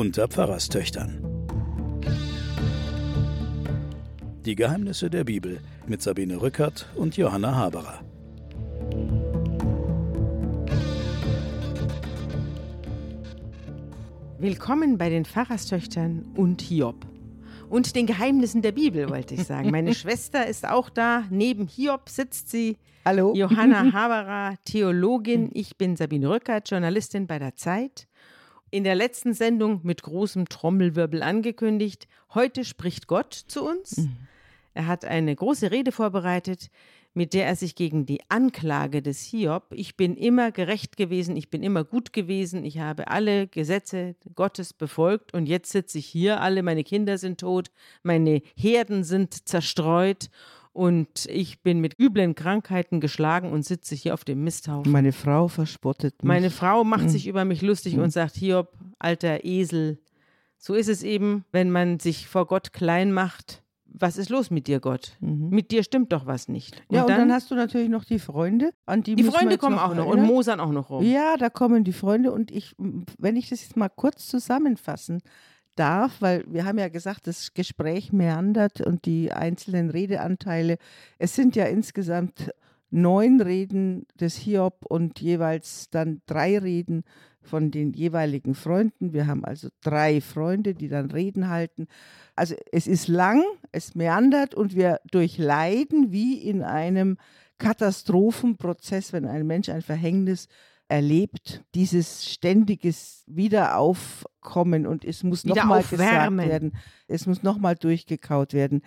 unter Pfarrerstöchtern. Die Geheimnisse der Bibel mit Sabine Rückert und Johanna Haberer. Willkommen bei den Pfarrerstöchtern und Hiob. Und den Geheimnissen der Bibel, wollte ich sagen. Meine Schwester ist auch da. Neben Hiob sitzt sie. Hallo. Johanna Haberer, Theologin. Ich bin Sabine Rückert, Journalistin bei der Zeit. In der letzten Sendung mit großem Trommelwirbel angekündigt. Heute spricht Gott zu uns. Mhm. Er hat eine große Rede vorbereitet, mit der er sich gegen die Anklage des Hiob, ich bin immer gerecht gewesen, ich bin immer gut gewesen, ich habe alle Gesetze Gottes befolgt und jetzt sitze ich hier, alle meine Kinder sind tot, meine Herden sind zerstreut und ich bin mit üblen Krankheiten geschlagen und sitze hier auf dem Misthaufen. Meine Frau verspottet mich. Meine Frau macht mhm. sich über mich lustig mhm. und sagt, Hiob, alter Esel. So ist es eben, wenn man sich vor Gott klein macht was ist los mit dir, Gott? Mhm. Mit dir stimmt doch was nicht. Und ja, und dann, dann, hast du natürlich noch die Freunde, an die Die Freunde kommen auch noch und mosern auch noch rum. Ja, da kommen die Freunde und ich, wenn ich das jetzt mal kurz zusammenfassen darf, weil wir haben ja gesagt, das Gespräch meandert und die einzelnen Redeanteile, es sind ja insgesamt neun Reden des Hiob und jeweils dann drei Reden von den jeweiligen Freunden. Wir haben also drei Freunde, die dann Reden halten. Also es ist lang, es meandert und wir durchleiden wie in einem Katastrophenprozess, wenn ein Mensch ein Verhängnis erlebt, dieses ständiges Wiederaufkommen und es muss nochmal gesagt werden, es muss nochmal durchgekaut werden.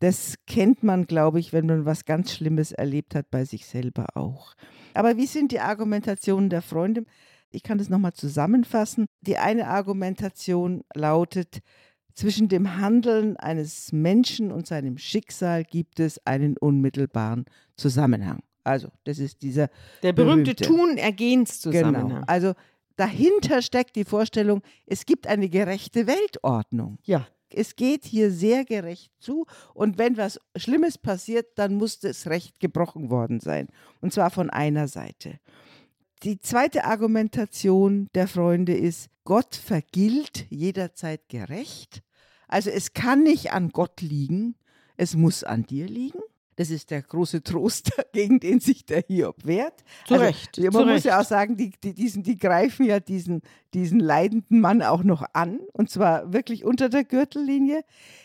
Das kennt man, glaube ich, wenn man was ganz Schlimmes erlebt hat, bei sich selber auch. Aber wie sind die Argumentationen der Freunde? Ich kann das nochmal zusammenfassen. Die eine Argumentation lautet, zwischen dem Handeln eines Menschen und seinem Schicksal gibt es einen unmittelbaren Zusammenhang. Also, das ist dieser. Der berühmte, berühmte Tun-Ergehens-Zusammenhang. Genau. Also, dahinter steckt die Vorstellung, es gibt eine gerechte Weltordnung. Ja es geht hier sehr gerecht zu und wenn was Schlimmes passiert, dann muss das Recht gebrochen worden sein. Und zwar von einer Seite. Die zweite Argumentation der Freunde ist, Gott vergilt jederzeit gerecht. Also es kann nicht an Gott liegen, es muss an dir liegen. Das ist der große Trost, gegen den sich der Hiob wehrt. Zu also, Recht. Man zu muss Recht. ja auch sagen, die, die, diesen, die greifen ja diesen, diesen leidenden Mann auch noch an, und zwar wirklich unter der Gürtellinie.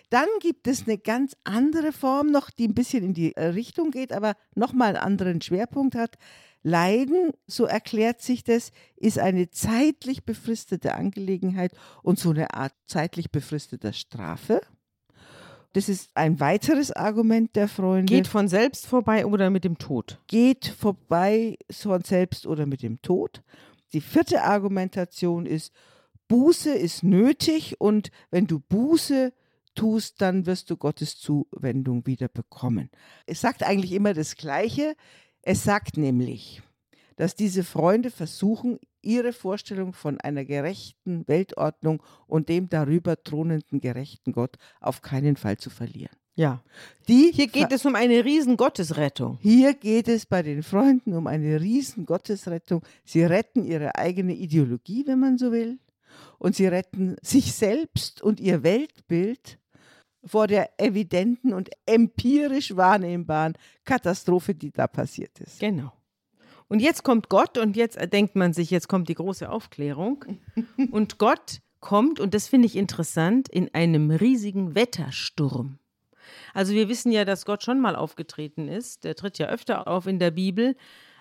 Dann gibt es eine ganz andere Form noch, die ein bisschen in die äh, Richtung geht, aber nochmal einen anderen Schwerpunkt hat. Leiden, so erklärt sich das, ist eine zeitlich befristete Angelegenheit und so eine Art zeitlich befristeter Strafe. Das ist ein weiteres Argument der Freunde. Geht von selbst vorbei oder mit dem Tod? Geht vorbei von selbst oder mit dem Tod. Die vierte Argumentation ist, Buße ist nötig und wenn du Buße tust, dann wirst du Gottes Zuwendung wieder bekommen. Es sagt eigentlich immer das Gleiche. Es sagt nämlich, dass diese Freunde versuchen, ihre Vorstellung von einer gerechten Weltordnung und dem darüber thronenden gerechten Gott auf keinen Fall zu verlieren. Ja. Die Hier geht es um eine Riesengottesrettung. Hier geht es bei den Freunden um eine Riesengottesrettung. Sie retten ihre eigene Ideologie, wenn man so will. Und sie retten sich selbst und ihr Weltbild vor der evidenten und empirisch wahrnehmbaren Katastrophe, die da passiert ist. Genau. Und jetzt kommt Gott und jetzt denkt man sich, jetzt kommt die große Aufklärung. und Gott kommt, und das finde ich interessant, in einem riesigen Wettersturm. Also wir wissen ja, dass Gott schon mal aufgetreten ist. Der tritt ja öfter auf in der Bibel,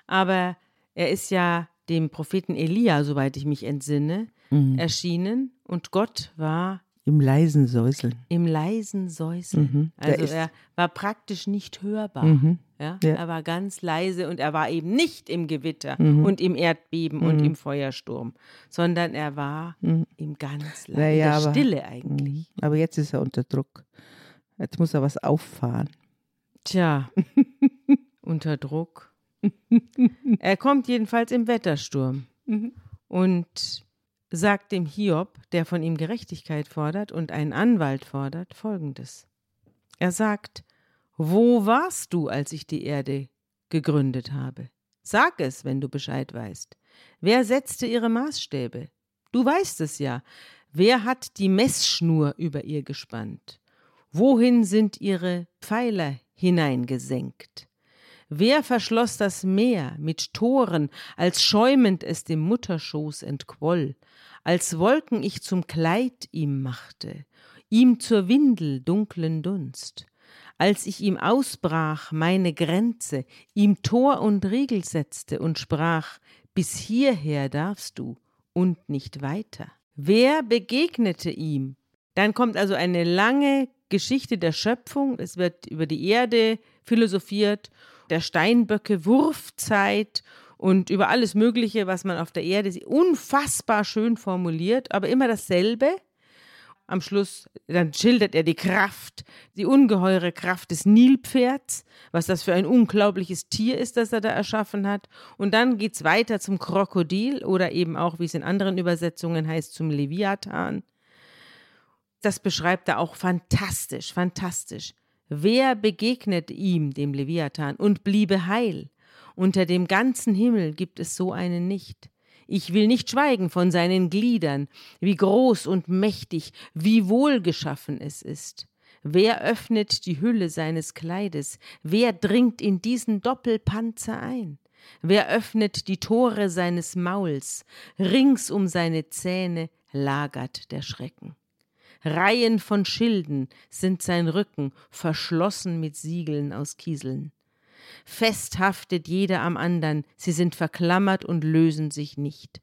aber er ist ja dem Propheten Elia, soweit ich mich entsinne, mhm. erschienen und Gott war im leisen Säuseln. Im leisen Säuseln. Mhm, also er war praktisch nicht hörbar. Mhm, ja? ja? Er war ganz leise und er war eben nicht im Gewitter mhm. und im Erdbeben und mhm. im Feuersturm, sondern er war mhm. im ganz leise naja, Stille eigentlich. Mhm. Aber jetzt ist er unter Druck. Jetzt muss er was auffahren. Tja, unter Druck. er kommt jedenfalls im Wettersturm. Und sagt dem Hiob, der von ihm Gerechtigkeit fordert und einen Anwalt fordert, folgendes. Er sagt, Wo warst du, als ich die Erde gegründet habe? Sag es, wenn du Bescheid weißt. Wer setzte ihre Maßstäbe? Du weißt es ja. Wer hat die Messschnur über ihr gespannt? Wohin sind ihre Pfeiler hineingesenkt? Wer verschloss das Meer mit Toren, als schäumend es dem Mutterschoß entquoll, als Wolken ich zum Kleid ihm machte, ihm zur Windel dunklen Dunst? Als ich ihm ausbrach meine Grenze, ihm Tor und Riegel setzte und sprach, bis hierher darfst du und nicht weiter. Wer begegnete ihm? Dann kommt also eine lange Geschichte der Schöpfung, es wird über die Erde philosophiert, der Steinböcke, Wurfzeit und über alles Mögliche, was man auf der Erde sieht. Unfassbar schön formuliert, aber immer dasselbe am Schluss, dann schildert er die Kraft, die ungeheure Kraft des Nilpferds, was das für ein unglaubliches Tier ist, das er da erschaffen hat. Und dann geht es weiter zum Krokodil oder eben auch, wie es in anderen Übersetzungen heißt, zum Leviathan. Das beschreibt er auch fantastisch, fantastisch. Wer begegnet ihm, dem Leviathan, und bliebe heil? Unter dem ganzen Himmel gibt es so einen nicht. Ich will nicht schweigen von seinen Gliedern, wie groß und mächtig, wie wohlgeschaffen es ist. Wer öffnet die Hülle seines Kleides? Wer dringt in diesen Doppelpanzer ein? Wer öffnet die Tore seines Mauls? Rings um seine Zähne lagert der Schrecken. Reihen von Schilden sind sein Rücken, verschlossen mit Siegeln aus Kieseln. Fest haftet jeder am andern, sie sind verklammert und lösen sich nicht.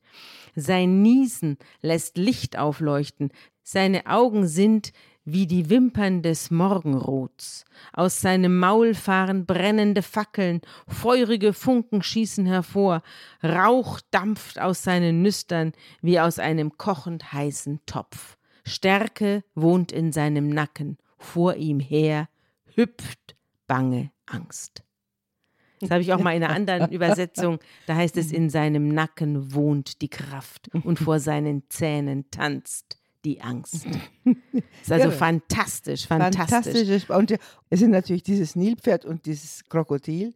Sein Niesen lässt Licht aufleuchten, seine Augen sind wie die Wimpern des Morgenrots. Aus seinem Maul fahren brennende Fackeln, feurige Funken schießen hervor, Rauch dampft aus seinen Nüstern wie aus einem kochend heißen Topf. Stärke wohnt in seinem Nacken, vor ihm her hüpft bange Angst. Das habe ich auch mal in einer anderen Übersetzung. Da heißt es, in seinem Nacken wohnt die Kraft und vor seinen Zähnen tanzt die Angst. Das ist also ja, fantastisch, fantastisch. Fantastisch. Und es sind natürlich dieses Nilpferd und dieses Krokodil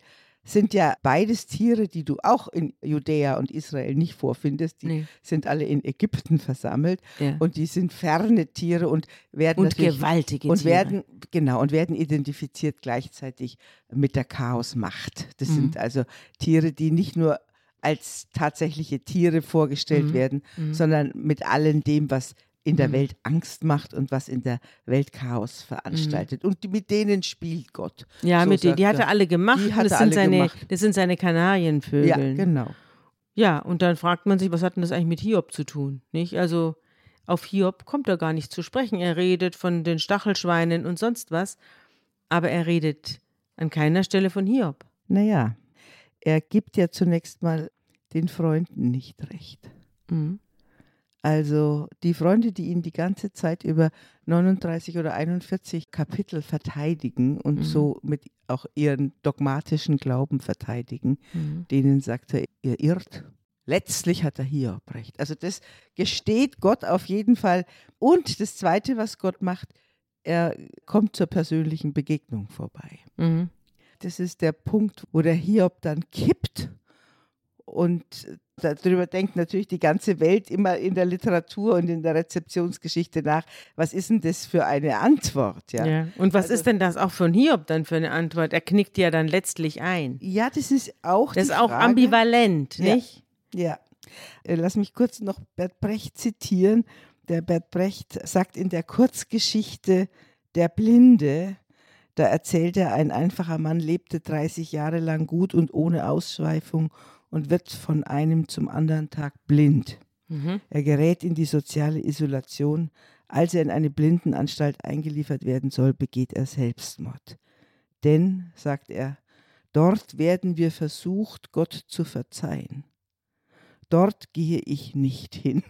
sind ja beides Tiere, die du auch in Judäa und Israel nicht vorfindest. Die nee. sind alle in Ägypten versammelt ja. und die sind ferne Tiere und werden und gewaltige und Tiere. werden genau und werden identifiziert gleichzeitig mit der Chaosmacht. Das mhm. sind also Tiere, die nicht nur als tatsächliche Tiere vorgestellt mhm. werden, mhm. sondern mit allem dem, was in der mhm. Welt Angst macht und was in der Welt Chaos veranstaltet. Mhm. Und mit denen spielt Gott. Ja, so mit denen, die hat er alle gemacht. Die hat das, sind seine, gemacht. das sind seine Kanarienvögel. Ja, genau. Ja, und dann fragt man sich, was hat denn das eigentlich mit Hiob zu tun? Nicht? Also auf Hiob kommt er gar nicht zu sprechen. Er redet von den Stachelschweinen und sonst was, aber er redet an keiner Stelle von Hiob. Naja, er gibt ja zunächst mal den Freunden nicht recht. Mhm. Also die Freunde, die ihn die ganze Zeit über 39 oder 41 Kapitel verteidigen und mhm. so mit auch ihren dogmatischen Glauben verteidigen, mhm. denen sagt er, ihr irrt. Letztlich hat er Hiob recht. Also das gesteht Gott auf jeden Fall. Und das Zweite, was Gott macht, er kommt zur persönlichen Begegnung vorbei. Mhm. Das ist der Punkt, wo der Hiob dann kippt und darüber denkt natürlich die ganze Welt immer in der Literatur und in der Rezeptionsgeschichte nach, was ist denn das für eine Antwort? Ja, ja. Und was also, ist denn das auch von Hiob dann für eine Antwort? Er knickt ja dann letztlich ein. Ja, das ist auch Das ist auch Frage. ambivalent, nicht? Ja. ja. Äh, lass mich kurz noch Bert Brecht zitieren. Der Bert Brecht sagt in der Kurzgeschichte Der Blinde, da erzählt er, ein einfacher Mann lebte 30 Jahre lang gut und ohne Ausschweifung und wird von einem zum anderen Tag blind. Mhm. Er gerät in die soziale Isolation. Als er in eine Blindenanstalt eingeliefert werden soll, begeht er Selbstmord. Denn, sagt er, dort werden wir versucht, Gott zu verzeihen. Dort gehe ich nicht hin.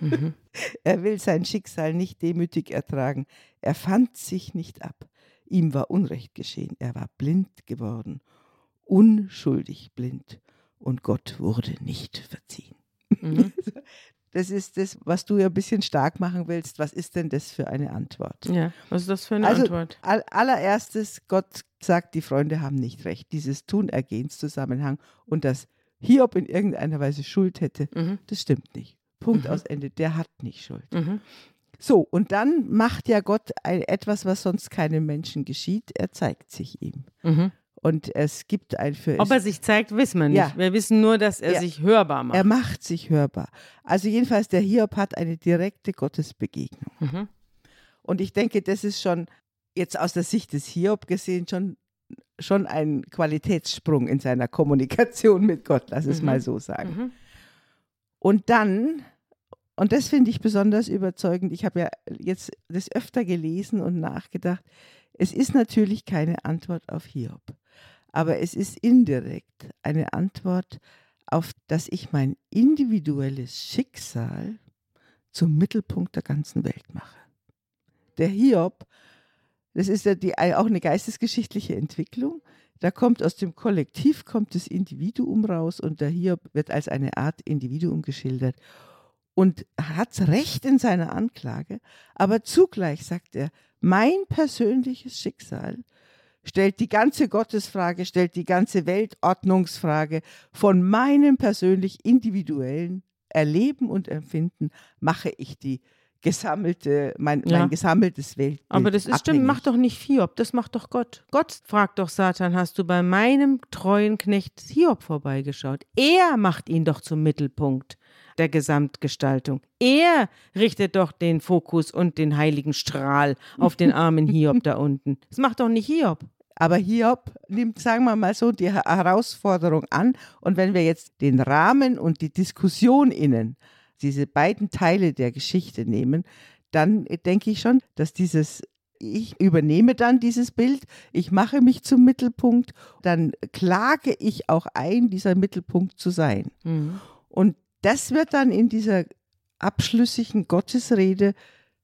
Mhm. er will sein Schicksal nicht demütig ertragen. Er fand sich nicht ab. Ihm war Unrecht geschehen. Er war blind geworden, unschuldig blind und Gott wurde nicht verziehen. Mhm. Das ist das, was du ja ein bisschen stark machen willst. Was ist denn das für eine Antwort? Ja, was ist das für eine also, Antwort? All, allererstes, Gott sagt, die Freunde haben nicht recht. Dieses Tun-Ergehens-Zusammenhang und dass Hiob in irgendeiner Weise Schuld hätte, mhm. das stimmt nicht. Punkt mhm. aus Ende. Der hat nicht Schuld. Mhm. So, und dann macht ja Gott ein, etwas, was sonst keinem Menschen geschieht. Er zeigt sich ihm. Und es gibt ein für Ob er sich zeigt, wissen wir nicht. Ja. Wir wissen nur, dass er Ja. sich hörbar macht. er macht sich hörbar. Also jedenfalls, der Hiob hat eine direkte Gottesbegegnung. Mhm. Und ich denke, das ist schon jetzt aus der Sicht des Hiob gesehen schon, schon ein Qualitätssprung in seiner Kommunikation mit Gott, lass es Mhm. mal so sagen. Mhm. Und dann, und das finde ich besonders überzeugend, ich habe ja jetzt das öfter gelesen und nachgedacht, es ist natürlich keine Antwort auf Hiob, aber es ist indirekt eine Antwort auf, dass ich mein individuelles Schicksal zum Mittelpunkt der ganzen Welt mache. Der Hiob, das ist ja die, auch eine geistesgeschichtliche Entwicklung, da kommt aus dem Kollektiv kommt das Individuum raus und der Hiob wird als eine Art Individuum geschildert und hat Recht in seiner Anklage, aber zugleich sagt er, mein persönliches Schicksal stellt die ganze Gottesfrage, stellt die ganze Weltordnungsfrage von meinem persönlich individuellen Erleben und Empfinden mache ich die gesammelte, mein, Ja. mein gesammeltes Weltbild. Aber das ist stimmt, macht doch nicht Hiob, das macht doch Gott. Gott fragt doch Satan, hast du bei meinem treuen Knecht Hiob vorbeigeschaut? Er macht ihn doch zum Mittelpunkt der Gesamtgestaltung. Er richtet doch den Fokus und den heiligen Strahl auf den armen Hiob da unten. Das macht doch nicht Hiob. Aber Hiob nimmt, sagen wir mal so, die Her- Herausforderung an. Und wenn wir jetzt den Rahmen und die Diskussion innen, diese beiden Teile der Geschichte nehmen, dann denke ich schon, dass dieses, ich übernehme dann dieses Bild, ich mache mich zum Mittelpunkt, dann klage ich auch ein, dieser Mittelpunkt zu sein. Mhm. Und das wird dann in dieser abschlüssigen Gottesrede,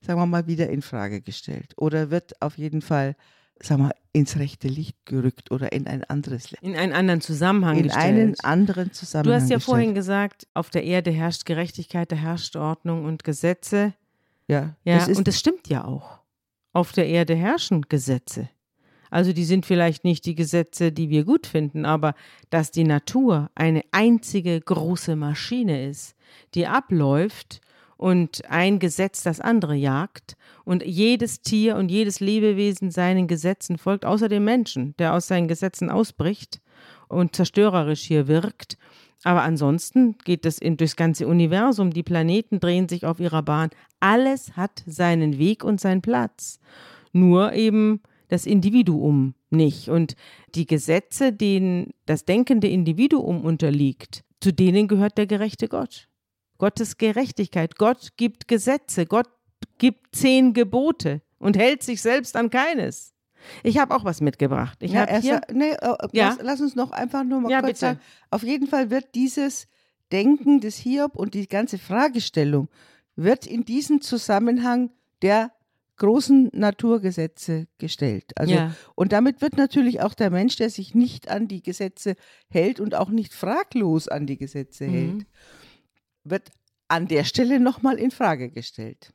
sagen wir mal, wieder in Frage gestellt. Oder wird auf jeden Fall, sagen wir, ins rechte Licht gerückt oder in ein anderes Licht. In einen anderen Zusammenhang In gestellt. einen anderen Zusammenhang. Du hast ja gestellt. vorhin gesagt, auf der Erde herrscht Gerechtigkeit, da herrscht Ordnung und Gesetze. Ja, Ja, das und das stimmt ja auch. Auf der Erde herrschen Gesetze. Also die sind vielleicht nicht die Gesetze, die wir gut finden, aber dass die Natur eine einzige große Maschine ist, die abläuft und ein Gesetz das andere jagt und jedes Tier und jedes Lebewesen seinen Gesetzen folgt, außer dem Menschen, der aus seinen Gesetzen ausbricht und zerstörerisch hier wirkt. Aber ansonsten geht es in, durchs ganze Universum. Die Planeten drehen sich auf ihrer Bahn. Alles hat seinen Weg und seinen Platz. Nur eben das Individuum nicht. Und die Gesetze, denen das denkende Individuum unterliegt, zu denen gehört der gerechte Gott. Gottes Gerechtigkeit. Gott gibt Gesetze. Gott gibt zehn Gebote und hält sich selbst an keines. Ich habe auch was mitgebracht. Ich ja, erst, hier. nee, äh, Ja. lass, lass uns noch einfach nur mal Ja, kurz bitte. sagen. Auf jeden Fall wird dieses Denken des Hiob und die ganze Fragestellung wird in diesen Zusammenhang der großen Naturgesetze gestellt. Also ja. Und damit wird natürlich auch der Mensch, der sich nicht an die Gesetze hält und auch nicht fraglos an die Gesetze Mhm. hält, wird an der Stelle nochmal in Frage gestellt.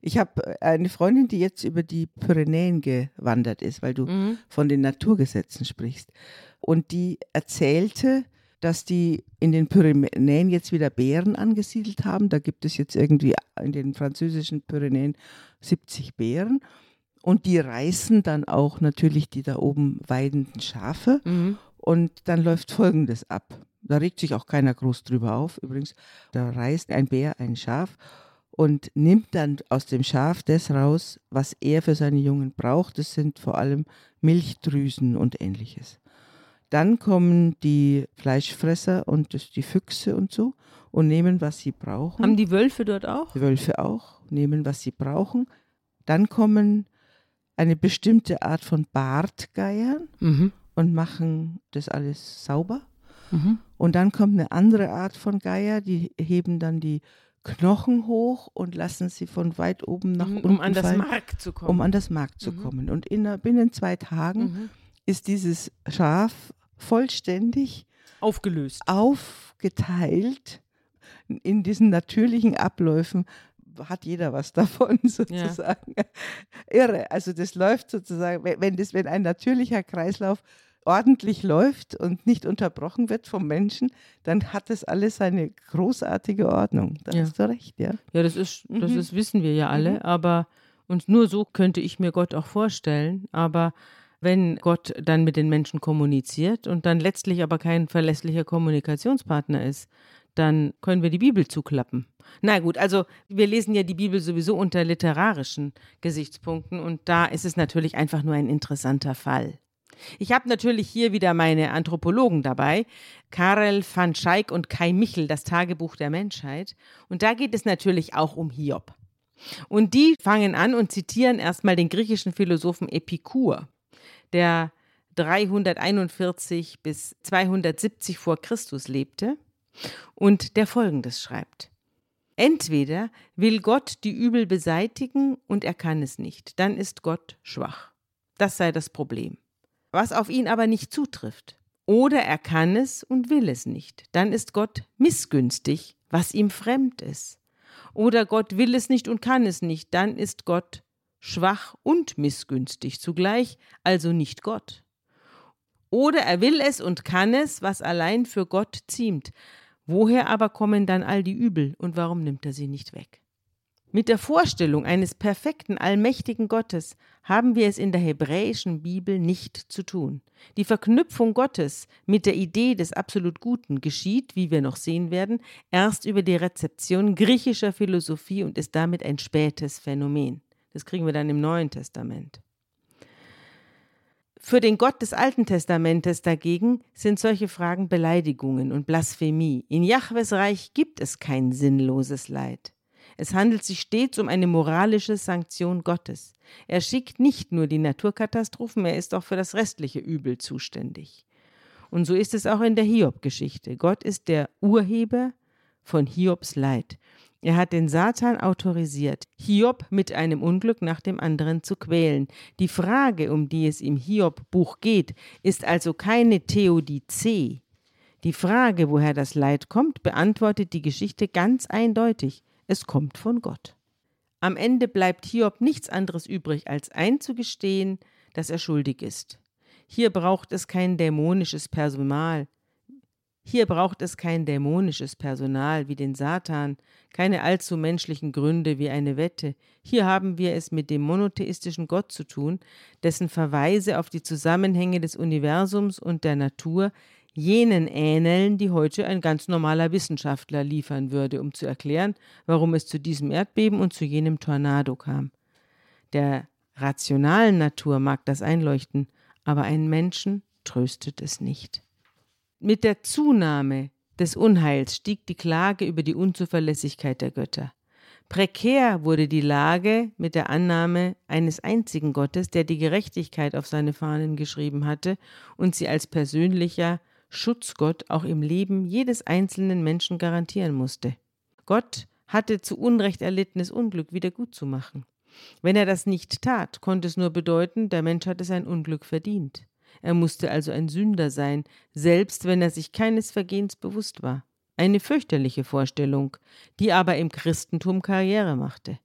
Ich habe eine Freundin, die jetzt über die Pyrenäen gewandert ist, weil du Mhm. von den Naturgesetzen sprichst. Und die erzählte, dass die in den Pyrenäen jetzt wieder Bären angesiedelt haben. Da gibt es jetzt irgendwie in den französischen Pyrenäen 70 Bären. Und die reißen dann auch natürlich die da oben weidenden Schafe. Mhm. Und dann läuft Folgendes ab. Da regt sich auch keiner groß drüber auf. Übrigens, da reißt ein Bär ein Schaf und nimmt dann aus dem Schaf das raus, was er für seine Jungen braucht. Das sind vor allem Milchdrüsen und ähnliches. Dann kommen die Fleischfresser und das, die Füchse und so und nehmen, was sie brauchen. Haben die Wölfe dort auch? Die Wölfe auch, nehmen, was sie brauchen. Dann kommen eine bestimmte Art von Bartgeiern Mhm. und machen das alles sauber. Mhm. Und dann kommt eine andere Art von Geier, die heben dann die Knochen hoch und lassen sie von weit oben nach um, unten um an das fallen, Mark zu kommen. um an das Mark zu Mhm. kommen. Und in, binnen zwei Tagen mhm. ist dieses Schaf vollständig Aufgelöst. aufgeteilt. In diesen natürlichen Abläufen hat jeder was davon sozusagen. Irre. Also das läuft sozusagen, wenn das, wenn ein natürlicher Kreislauf ordentlich läuft und nicht unterbrochen wird vom Menschen, dann hat das alles seine großartige Ordnung. Da Ja. hast du recht, ja. Ja, das ist, das Mhm. ist, wissen wir ja alle, Mhm. aber und nur so könnte ich mir Gott auch vorstellen. Aber wenn Gott dann mit den Menschen kommuniziert und dann letztlich aber kein verlässlicher Kommunikationspartner ist, dann können wir die Bibel zuklappen. Na gut, also wir lesen ja die Bibel sowieso unter literarischen Gesichtspunkten und da ist es natürlich einfach nur ein interessanter Fall. Ich habe natürlich hier wieder meine Anthropologen dabei, Karel van Schaik und Kai Michel, das Tagebuch der Menschheit. Und da geht es natürlich auch um Hiob. Und die fangen an und zitieren erstmal den griechischen Philosophen Epikur, der 341 bis 270 vor Christus lebte und der folgendes schreibt. Entweder will Gott die Übel beseitigen und er kann es nicht, dann ist Gott schwach. Das sei das Problem. Was auf ihn aber nicht zutrifft. Oder er kann es und will es nicht, dann ist Gott missgünstig, was ihm fremd ist. Oder Gott will es nicht und kann es nicht, dann ist Gott schwach und missgünstig zugleich, also nicht Gott. Oder er will es und kann es, was allein für Gott ziemt. Woher aber kommen dann all die Übel und warum nimmt er sie nicht weg? Mit der Vorstellung eines perfekten, allmächtigen Gottes haben wir es in der hebräischen Bibel nicht zu tun. Die Verknüpfung Gottes mit der Idee des absolut Guten geschieht, wie wir noch sehen werden, erst über die Rezeption griechischer Philosophie und ist damit ein spätes Phänomen. Das kriegen wir dann im Neuen Testament. Für den Gott des Alten Testamentes dagegen sind solche Fragen Beleidigungen und Blasphemie. In Jahwes Reich gibt es kein sinnloses Leid. Es handelt sich stets um eine moralische Sanktion Gottes. Er schickt nicht nur die Naturkatastrophen, er ist auch für das restliche Übel zuständig. Und so ist es auch in der Hiob-Geschichte. Gott ist der Urheber von Hiobs Leid. Er hat den Satan autorisiert, Hiob mit einem Unglück nach dem anderen zu quälen. Die Frage, um die es im Hiob-Buch geht, ist also keine Theodizee. Die Frage, woher das Leid kommt, beantwortet die Geschichte ganz eindeutig. Es kommt von Gott. Am Ende bleibt Hiob nichts anderes übrig, als einzugestehen, dass er schuldig ist. Hier braucht es kein dämonisches Personal. Hier braucht es kein dämonisches Personal wie den Satan, keine allzu menschlichen Gründe wie eine Wette. Hier haben wir es mit dem monotheistischen Gott zu tun, dessen Verweise auf die Zusammenhänge des Universums und der Natur jenen ähneln, die heute ein ganz normaler Wissenschaftler liefern würde, um zu erklären, warum es zu diesem Erdbeben und zu jenem Tornado kam. Der rationalen Natur mag das einleuchten, aber einen Menschen tröstet es nicht. Mit der Zunahme des Unheils stieg die Klage über die Unzuverlässigkeit der Götter. Prekär wurde die Lage mit der Annahme eines einzigen Gottes, der die Gerechtigkeit auf seine Fahnen geschrieben hatte und sie als persönlicher Schutzgott auch im Leben jedes einzelnen Menschen garantieren musste. Gott hatte zu Unrecht erlittenes Unglück wieder gut zu machen. Wenn er das nicht tat, konnte es nur bedeuten, der Mensch hatte sein Unglück verdient. Er musste also ein Sünder sein, selbst wenn er sich keines Vergehens bewusst war. Eine fürchterliche Vorstellung, die aber im Christentum Karriere machte.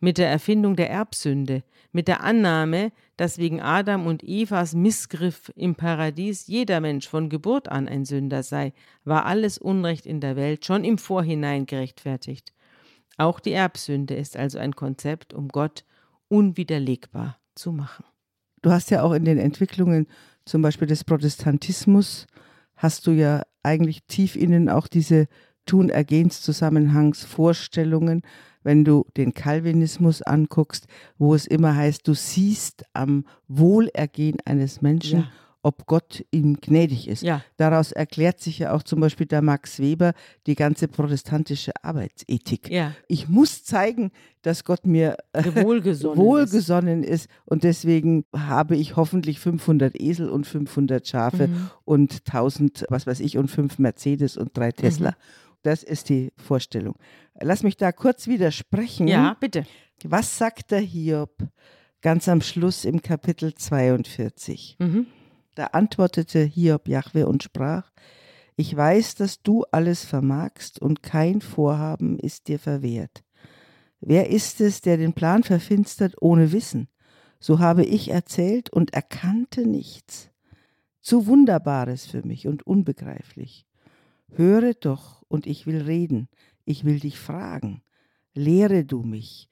Mit der Erfindung der Erbsünde, mit der Annahme, dass wegen Adam und Evas Missgriff im Paradies jeder Mensch von Geburt an ein Sünder sei, war alles Unrecht in der Welt schon im Vorhinein gerechtfertigt. Auch die Erbsünde ist also ein Konzept, um Gott unwiderlegbar zu machen. Du hast ja auch in den Entwicklungen zum Beispiel des Protestantismus, hast du ja eigentlich tief innen auch diese Tun-Ergehens-Zusammenhangs-Vorstellungen, wenn du den Calvinismus anguckst, wo es immer heißt, du siehst am Wohlergehen eines Menschen, Ja. ob Gott ihm gnädig ist. Ja. Daraus erklärt sich ja auch zum Beispiel der Max Weber die ganze protestantische Arbeitsethik. Ja, Ich muss zeigen, dass Gott mir äh, wohlgesonnen. ist. wohlgesonnen ist und deswegen habe ich hoffentlich 500 Esel und 500 Schafe Mhm. und 1000, was weiß ich, und fünf Mercedes und drei Tesla. Mhm. Das ist die Vorstellung. Lass mich da kurz widersprechen. Ja, bitte. Was sagt der Hiob ganz am Schluss im Kapitel 42? Mhm. Da antwortete Hiob Jahwe und sprach, ich weiß, dass du alles vermagst und kein Vorhaben ist dir verwehrt. Wer ist es, der den Plan verfinstert ohne Wissen? So habe ich erzählt und erkannte nichts. zu Wunderbares für mich und unbegreiflich. Höre doch, und ich will reden, ich will dich fragen, lehre du mich.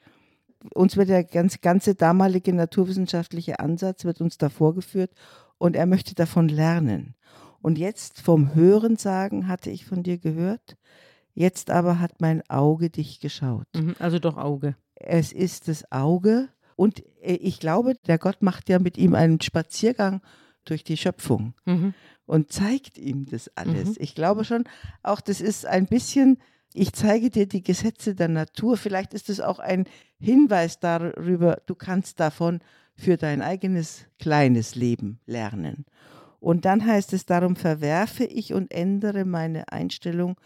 Uns wird der ganz, ganze damalige naturwissenschaftliche Ansatz wird uns da vorgeführt und er möchte davon lernen. Und jetzt vom Hören sagen hatte ich von dir gehört, jetzt aber hat mein Auge dich geschaut. Mhm, also doch Auge. Es ist das Auge und äh, ich glaube, der Gott macht ja mit ihm einen Spaziergang durch die Schöpfung Mhm. und zeigt ihm das alles. Mhm. Ich glaube schon, auch das ist ein bisschen, ich zeige dir die Gesetze der Natur. Vielleicht ist es auch ein Hinweis darüber, du kannst davon für dein eigenes kleines Leben lernen. Und dann heißt es, darum verwerfe ich und ändere meine Einstellung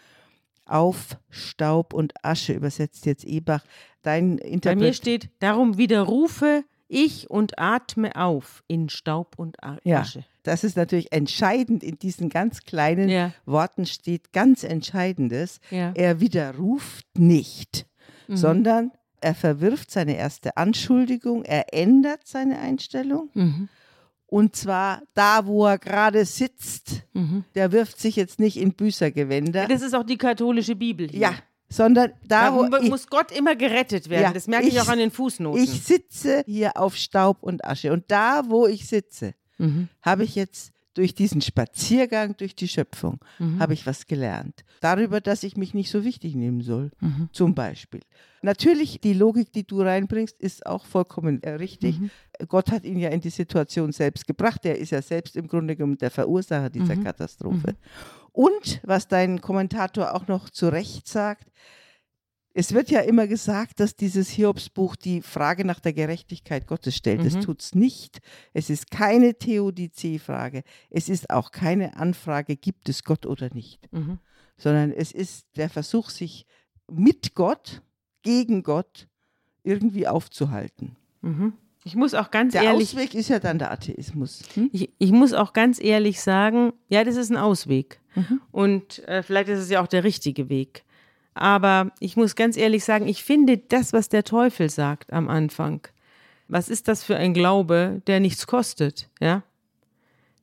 auf Staub und Asche, übersetzt jetzt Ebach. Dein Bei Interpret mir steht, darum widerrufe ich und atme auf in Staub und A- Ja. Asche. Das ist natürlich entscheidend. In diesen ganz kleinen Ja. Worten steht ganz Entscheidendes. Ja. Er widerruft nicht, Mhm. sondern er verwirft seine erste Anschuldigung, er ändert seine Einstellung. Mhm. Und zwar da, wo er gerade sitzt. Mhm. Der wirft sich jetzt nicht in Büßergewänder. Das ist auch die katholische Bibel hier. ja, sondern da, Da wo ich, muss Gott immer gerettet werden. Ja, das merke ich, ich- auch an den Fußnoten. ich sitze hier auf Staub und Asche. Und da, wo ich sitze, mhm. habe ich jetzt durch diesen Spaziergang durch die Schöpfung, Mhm. habe ich was gelernt. Darüber, dass ich mich nicht so wichtig nehmen soll, Mhm. zum Beispiel. Natürlich, die Logik, die du reinbringst, ist auch vollkommen äh, richtig. Mhm. Gott hat ihn ja in die Situation selbst gebracht. Er ist ja selbst im Grunde genommen der Verursacher dieser Mhm. Katastrophe. Und was dein Kommentator auch noch zu Recht sagt, es wird ja immer gesagt, dass dieses Hiobsbuch die Frage nach der Gerechtigkeit Gottes stellt. Das Mhm. tut es nicht. Es ist keine Theodizee-Frage. Es ist auch keine Anfrage, gibt es Gott oder nicht. Mhm. Sondern es ist der Versuch, sich mit Gott, gegen Gott irgendwie aufzuhalten. Mhm. Ich muss auch ganz Der ehrlich, Ausweg ist ja dann der Atheismus. Hm? ich, ich muss auch ganz ehrlich sagen, ja, das ist ein Ausweg. Mhm. Und äh, vielleicht ist es ja auch der richtige Weg. Aber ich muss ganz ehrlich sagen, ich finde das, was der Teufel sagt am Anfang, was ist das für ein Glaube, der nichts kostet, ja?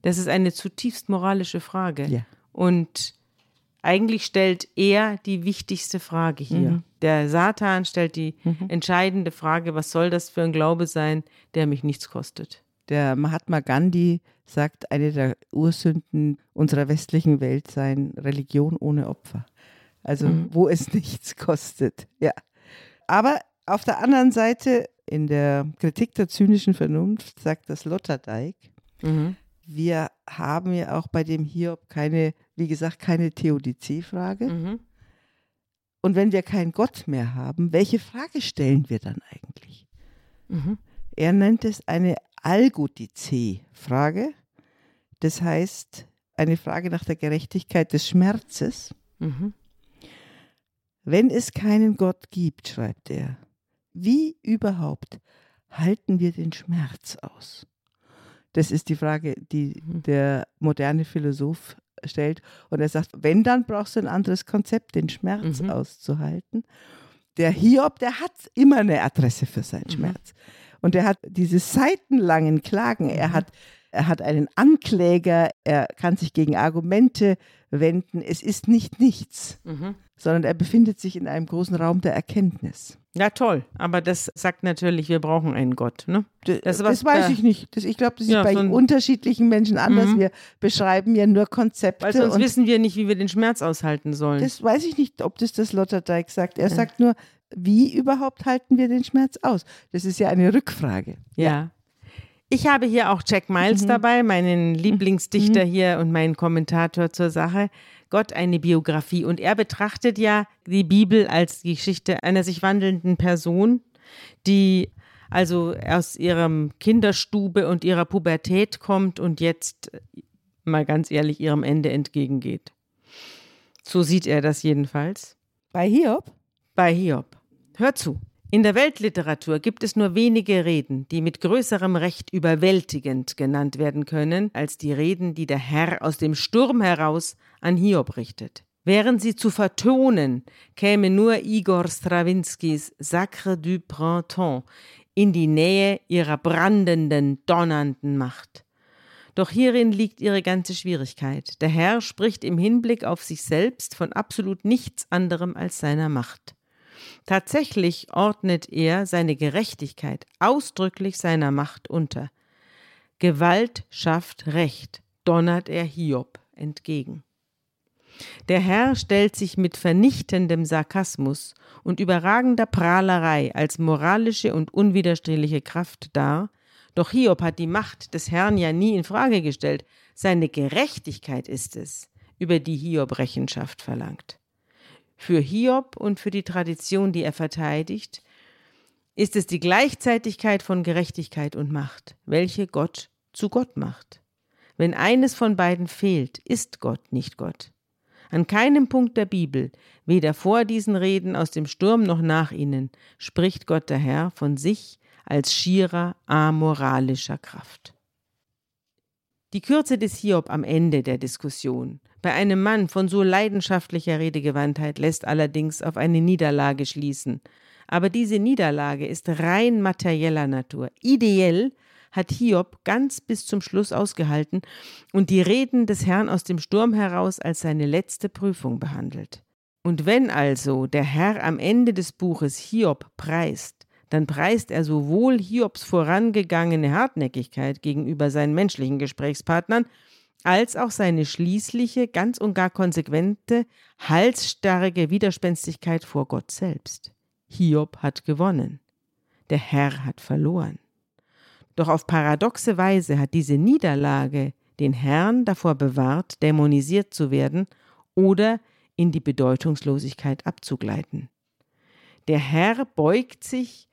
Das ist eine zutiefst moralische Frage. Ja. Und eigentlich stellt er die wichtigste Frage hier. Mhm. Der Satan stellt die entscheidende Frage, was soll das für ein Glaube sein, der mich nichts kostet? Der Mahatma Gandhi sagt, eine der Ursünden unserer westlichen Welt seien Religion ohne Opfer. Also wo es nichts kostet. Ja. Aber auf der anderen Seite, in der Kritik der zynischen Vernunft, sagt das Lotterdijk, Mhm. Wir haben ja auch bei dem Hiob keine, wie gesagt, keine Theodizee-Frage. Mhm. Und wenn wir keinen Gott mehr haben, welche Frage stellen wir dann eigentlich? Mhm. Er nennt es eine Algodizee-Frage. Das heißt, eine Frage nach der Gerechtigkeit des Schmerzes. Mhm. Wenn es keinen Gott gibt, schreibt er, wie überhaupt halten wir den Schmerz aus? Das ist die Frage, die Mhm. der moderne Philosoph stellt. Und er sagt, wenn, dann brauchst du ein anderes Konzept, den Schmerz Mhm. auszuhalten. Der Hiob, der hat immer eine Adresse für seinen Mhm. Schmerz. Und er hat diese seitenlangen Klagen. Er, Mhm. hat, er hat einen Ankläger, er kann sich gegen Argumente wenden. Es ist nicht nichts, Mhm. sondern er befindet sich in einem großen Raum der Erkenntnis. Ja, toll. Aber das sagt natürlich, wir brauchen einen Gott. Ne? Das Das, weiß da- ich nicht. Das, ich glaube, das ist Ja, bei so unterschiedlichen Menschen anders. Mhm. Wir beschreiben ja nur Konzepte. Weil sonst und wissen wir nicht, wie wir den Schmerz aushalten sollen. das weiß ich nicht, ob das das Lotterdijk sagt. Er sagt nur, wie überhaupt halten wir den Schmerz aus? Das ist ja eine Rückfrage. ja. Ich habe hier auch Jack Miles Mhm. dabei, meinen Lieblingsdichter hier und meinen Kommentator zur Sache. Gott eine Biografie. Und er betrachtet ja die Bibel als die Geschichte einer sich wandelnden Person, die also aus ihrem Kinderstube und ihrer Pubertät kommt und jetzt, mal ganz ehrlich, ihrem Ende entgegengeht. So sieht er das jedenfalls. Bei Hiob? bei Hiob. Hör zu. In der Weltliteratur gibt es nur wenige Reden, die mit größerem Recht überwältigend genannt werden können, als die Reden, die der Herr aus dem Sturm heraus an Hiob richtet. Wären sie zu vertonen, käme nur Igor Strawinskys Sacre du Printemps in die Nähe ihrer brandenden, donnernden Macht. Doch hierin liegt ihre ganze Schwierigkeit. Der Herr spricht im Hinblick auf sich selbst von absolut nichts anderem als seiner Macht. Tatsächlich ordnet er seine Gerechtigkeit ausdrücklich seiner Macht unter. Gewalt schafft Recht, donnert er Hiob entgegen. Der Herr stellt sich mit vernichtendem Sarkasmus und überragender Prahlerei als moralische und unwiderstehliche Kraft dar, doch Hiob hat die Macht des Herrn ja nie in Frage gestellt. Seine Gerechtigkeit ist es, über die Hiob Rechenschaft verlangt. Für Hiob und für die Tradition, die er verteidigt, ist es die Gleichzeitigkeit von Gerechtigkeit und Macht, welche Gott zu Gott macht. Wenn eines von beiden fehlt, ist Gott nicht Gott. An keinem Punkt der Bibel, weder vor diesen Reden aus dem Sturm noch nach ihnen, spricht Gott der Herr von sich als schierer amoralischer Kraft. Die Kürze des Hiob am Ende der Diskussion bei einem Mann von so leidenschaftlicher Redegewandtheit lässt allerdings auf eine Niederlage schließen. Aber diese Niederlage ist rein materieller Natur. Ideell hat Hiob ganz bis zum Schluss ausgehalten und die Reden des Herrn aus dem Sturm heraus als seine letzte Prüfung behandelt. Und wenn also der Herr am Ende des Buches Hiob preist, dann preist er sowohl Hiobs vorangegangene Hartnäckigkeit gegenüber seinen menschlichen Gesprächspartnern, als auch seine schließliche, ganz und gar konsequente, halsstarrige Widerspenstigkeit vor Gott selbst. Hiob hat gewonnen. Der Herr hat verloren. Doch auf paradoxe Weise hat diese Niederlage den Herrn davor bewahrt, dämonisiert zu werden oder in die Bedeutungslosigkeit abzugleiten. Der Herr beugt sich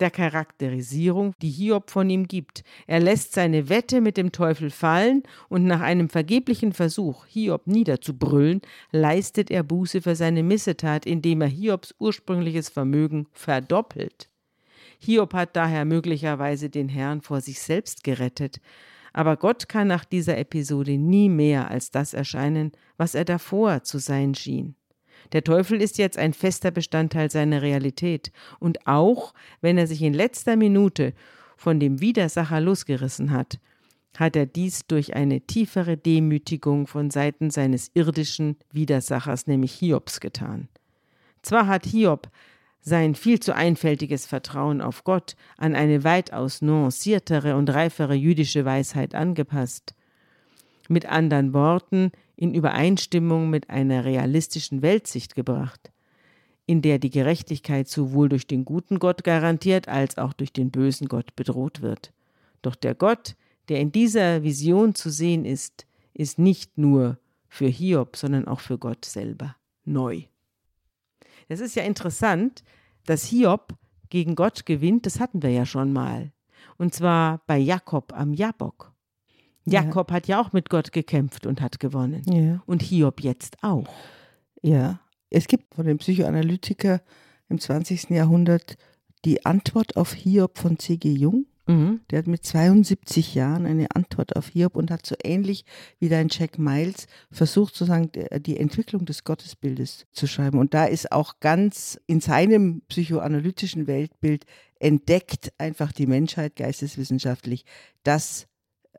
der Charakterisierung, die Hiob von ihm gibt. Er lässt seine Wette mit dem Teufel fallen und nach einem vergeblichen Versuch, Hiob niederzubrüllen, leistet er Buße für seine Missetat, indem er Hiobs ursprüngliches Vermögen verdoppelt. Hiob hat daher möglicherweise den Herrn vor sich selbst gerettet, aber Gott kann nach dieser Episode nie mehr als das erscheinen, was er davor zu sein schien. Der Teufel ist jetzt ein fester Bestandteil seiner Realität, und auch wenn er sich in letzter Minute von dem Widersacher losgerissen hat, hat er dies durch eine tiefere Demütigung von Seiten seines irdischen Widersachers, nämlich Hiobs, getan. Zwar hat Hiob sein viel zu einfältiges Vertrauen auf Gott an eine weitaus nuanciertere und reifere jüdische Weisheit angepasst. Mit anderen Worten, in Übereinstimmung mit einer realistischen Weltsicht gebracht, in der die Gerechtigkeit sowohl durch den guten Gott garantiert als auch durch den bösen Gott bedroht wird. Doch der Gott, der in dieser Vision zu sehen ist, ist nicht nur für Hiob, sondern auch für Gott selber neu. Es ist ja interessant, dass Hiob gegen Gott gewinnt, das hatten wir ja schon mal. Und zwar bei Jakob am Jabok. Jakob ja. hat ja auch mit Gott gekämpft und hat gewonnen. Ja. Und Hiob jetzt auch. Ja, es gibt von dem Psychoanalytiker im 20. Jahrhundert die Antwort auf Hiob von C.G. Jung. Mhm. Der hat mit 72 Jahren eine Antwort auf Hiob und hat so ähnlich wie dein Jack Miles versucht, sozusagen die Entwicklung des Gottesbildes zu schreiben. Und da ist auch ganz in seinem psychoanalytischen Weltbild entdeckt einfach die Menschheit geisteswissenschaftlich, dass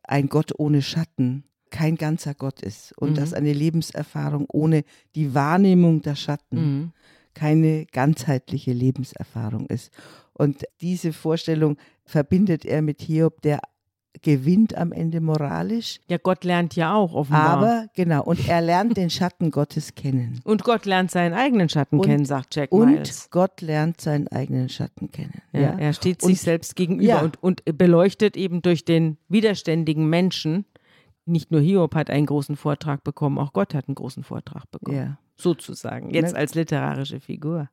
ein Gott ohne Schatten kein ganzer Gott ist und mhm. dass eine Lebenserfahrung ohne die Wahrnehmung der Schatten mhm. keine ganzheitliche Lebenserfahrung ist. Und diese Vorstellung verbindet er mit Hiob, der gewinnt am Ende moralisch. Ja, Gott lernt ja auch offenbar. Aber genau, und er lernt den Schatten Gottes kennen. Und Gott lernt seinen eigenen Schatten und, kennen, sagt Jack Miles. Und Gott lernt seinen eigenen Schatten kennen. Ja, ja. Er steht und, sich selbst gegenüber ja. und, und beleuchtet eben durch den widerständigen Menschen. Nicht nur Hiob hat einen großen Vortrag bekommen, auch Gott hat einen großen Vortrag bekommen. Ja. Sozusagen, jetzt als literarische Figur.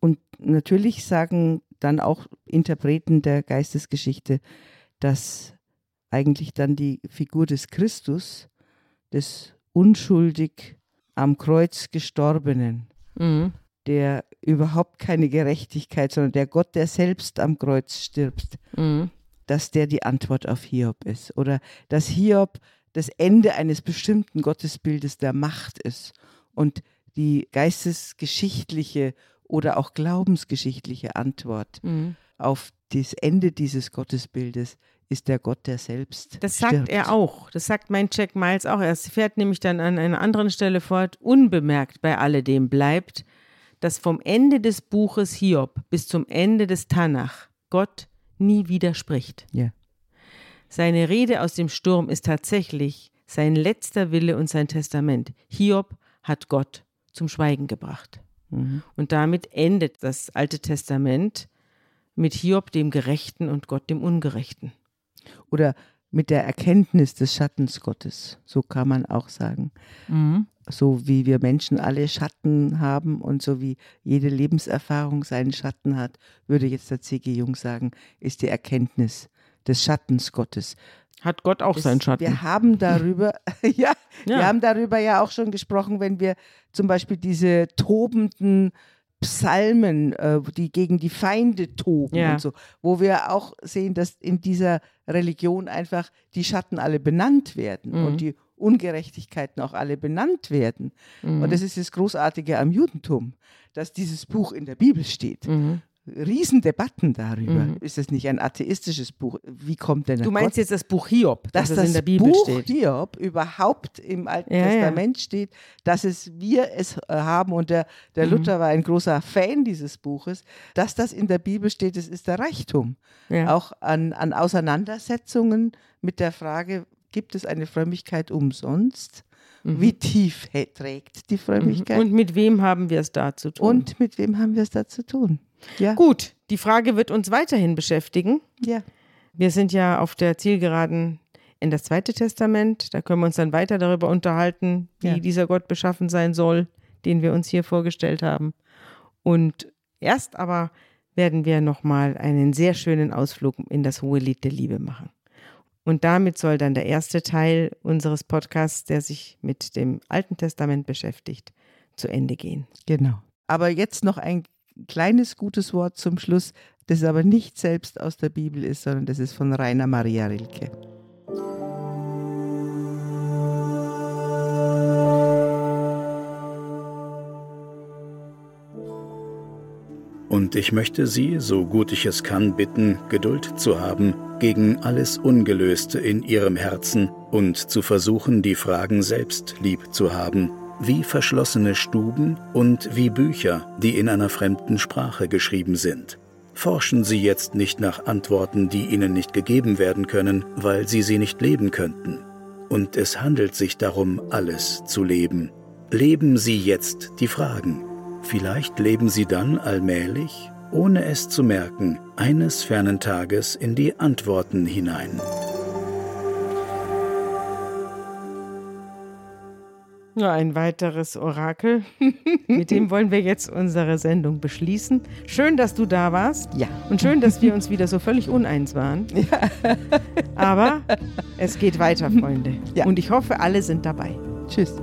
Und natürlich sagen dann auch Interpreten der Geistesgeschichte, dass eigentlich dann die Figur des Christus, des unschuldig am Kreuz gestorbenen, mhm. der überhaupt keine Gerechtigkeit, sondern der Gott, der selbst am Kreuz stirbt, mhm. dass der die Antwort auf Hiob ist. Oder dass Hiob das Ende eines bestimmten Gottesbildes der Macht ist und die geistesgeschichtliche oder auch glaubensgeschichtliche Antwort mhm. auf das Ende dieses Gottesbildes ist der Gott, der selbst. Das stirbt. sagt er auch. Das sagt mein Jack Miles auch. Er fährt nämlich dann an einer anderen Stelle fort, unbemerkt bei alledem bleibt, dass vom Ende des Buches Hiob bis zum Ende des Tanach Gott nie widerspricht. Ja. Seine Rede aus dem Sturm ist tatsächlich sein letzter Wille und sein Testament. Hiob hat Gott zum Schweigen gebracht. Mhm. Und damit endet das Alte Testament mit Hiob dem Gerechten und Gott dem Ungerechten. Oder mit der Erkenntnis des Schattens Gottes, so kann man auch sagen. Mhm. So wie wir Menschen alle Schatten haben und so wie jede Lebenserfahrung seinen Schatten hat, würde jetzt der C.G. Jung sagen, ist die Erkenntnis des Schattens Gottes. Hat Gott auch Das- seinen Schatten. Wir haben darüber, ja, wir Ja. haben darüber ja auch schon gesprochen, wenn wir zum Beispiel diese tobenden Psalmen, äh, die gegen die Feinde toben Ja. und so, wo wir auch sehen, dass in dieser Religion einfach die Schatten alle benannt werden Mhm. und die Ungerechtigkeiten auch alle benannt werden. Mhm. Und das ist das Großartige am Judentum, dass dieses Buch in der Bibel steht. Mhm. Riesendebatten darüber. Mhm. Ist es nicht ein atheistisches Buch? Wie kommt denn der Du meinst Gott jetzt das Buch Hiob, dass das, das in der Bibel Buch steht. Hiob überhaupt im Alten Ja, ja. Testament steht, dass es wir es äh, haben und der, der Mhm. Luther war ein großer Fan dieses Buches, dass das in der Bibel steht, das ist der Reichtum. Ja. Auch an, an Auseinandersetzungen mit der Frage, gibt es eine Frömmigkeit umsonst? Wie tief trägt die Frömmigkeit? Mhm. Und mit wem haben wir es da zu tun? Und mit wem haben wir es da zu tun? Ja, Gut, die Frage wird uns weiterhin beschäftigen. ja. Wir sind ja auf der Zielgeraden in das Zweite Testament. Da können wir uns dann weiter darüber unterhalten, wie Ja. dieser Gott beschaffen sein soll, den wir uns hier vorgestellt haben. Und erst aber werden wir nochmal einen sehr schönen Ausflug in das hohe Lied der Liebe machen. Und damit soll dann der erste Teil unseres Podcasts, der sich mit dem Alten Testament beschäftigt, zu Ende gehen. Genau. Aber jetzt noch ein kleines gutes Wort zum Schluss, das aber nicht selbst aus der Bibel ist, sondern das ist von Rainer Maria Rilke. Und ich möchte Sie, so gut ich es kann, bitten, Geduld zu haben gegen alles Ungelöste in Ihrem Herzen und zu versuchen, die Fragen selbst lieb zu haben, wie verschlossene Stuben und wie Bücher, die in einer fremden Sprache geschrieben sind. Forschen Sie jetzt nicht nach Antworten, die Ihnen nicht gegeben werden können, weil Sie sie nicht leben könnten. Und es handelt sich darum, alles zu leben. Leben Sie jetzt die Fragen. Vielleicht leben Sie dann allmählich, ohne es zu merken, eines fernen Tages in die Antworten hinein. Ja, ein weiteres Orakel. Mit dem wollen wir jetzt unsere Sendung beschließen. Schön, dass du da warst. Ja. Und schön, dass wir uns wieder so völlig uneins waren. Aber es geht weiter, Freunde. Ja. Und ich hoffe, alle sind dabei. Tschüss.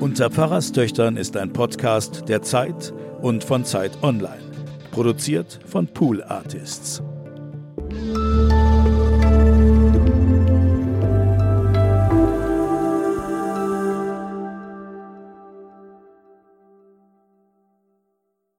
Unter Pfarrerstöchtern ist ein Podcast der Zeit und von Zeit Online. Produziert von Pool Artists.